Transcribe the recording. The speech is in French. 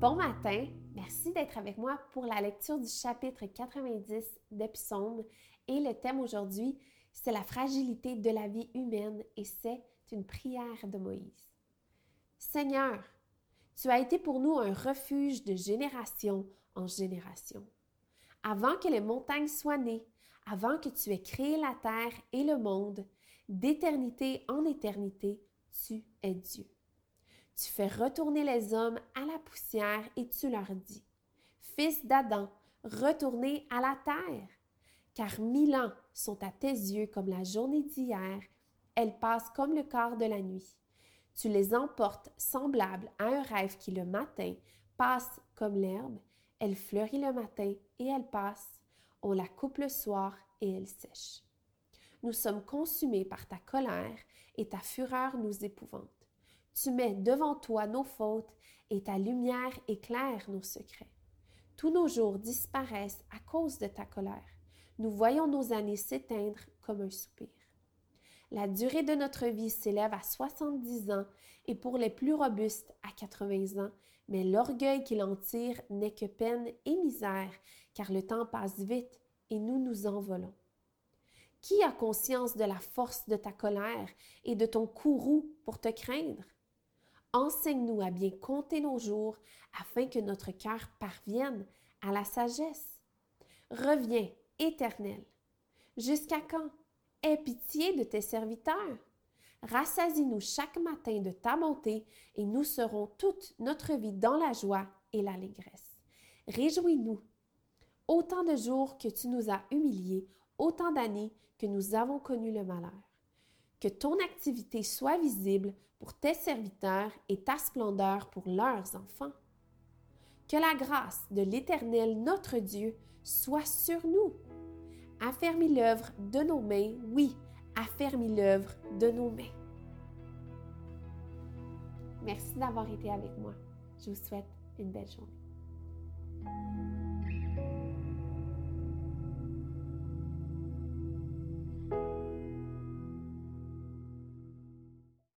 Bon matin, merci d'être avec moi pour la lecture du chapitre 90 des psaumes et le thème aujourd'hui, c'est la fragilité de la vie humaine et c'est une prière de Moïse. Seigneur, tu as été pour nous un refuge de génération en génération. Avant que les montagnes soient nées, avant que tu aies créé la terre et le monde, d'éternité en éternité, tu es Dieu. Tu fais retourner les hommes à la poussière et tu leur dis, Fils d'Adam, retournez à la terre, car mille ans sont à tes yeux comme la journée d'hier, elles passent comme le quart de la nuit. Tu les emportes semblables à un rêve qui le matin passe comme l'herbe, elle fleurit le matin et elle passe, on la coupe le soir et elle sèche. Nous sommes consumés par ta colère et ta fureur nous épouvante. Tu mets devant toi nos fautes et ta lumière éclaire nos secrets. Tous nos jours disparaissent à cause de ta colère. Nous voyons nos années s'éteindre comme un soupir. La durée de notre vie s'élève à 70 ans et pour les plus robustes à 80 ans, mais l'orgueil qu'il en tire n'est que peine et misère, car le temps passe vite et nous nous envolons. Qui a conscience de la force de ta colère et de ton courroux pour te craindre? Enseigne-nous à bien compter nos jours afin que notre cœur parvienne à la sagesse. Reviens, Éternel. Jusqu'à quand? Aie pitié de tes serviteurs. Rassasie-nous chaque matin de ta bonté et nous serons toute notre vie dans la joie et l'allégresse. Réjouis-nous. Autant de jours que tu nous as humiliés, autant d'années que nous avons connu le malheur. Que ton activité soit visible pour tes serviteurs et ta splendeur pour leurs enfants. Que la grâce de l'Éternel notre Dieu soit sur nous. Affermis l'œuvre de nos mains, oui, affermis l'œuvre de nos mains. Merci d'avoir été avec moi. Je vous souhaite une belle journée.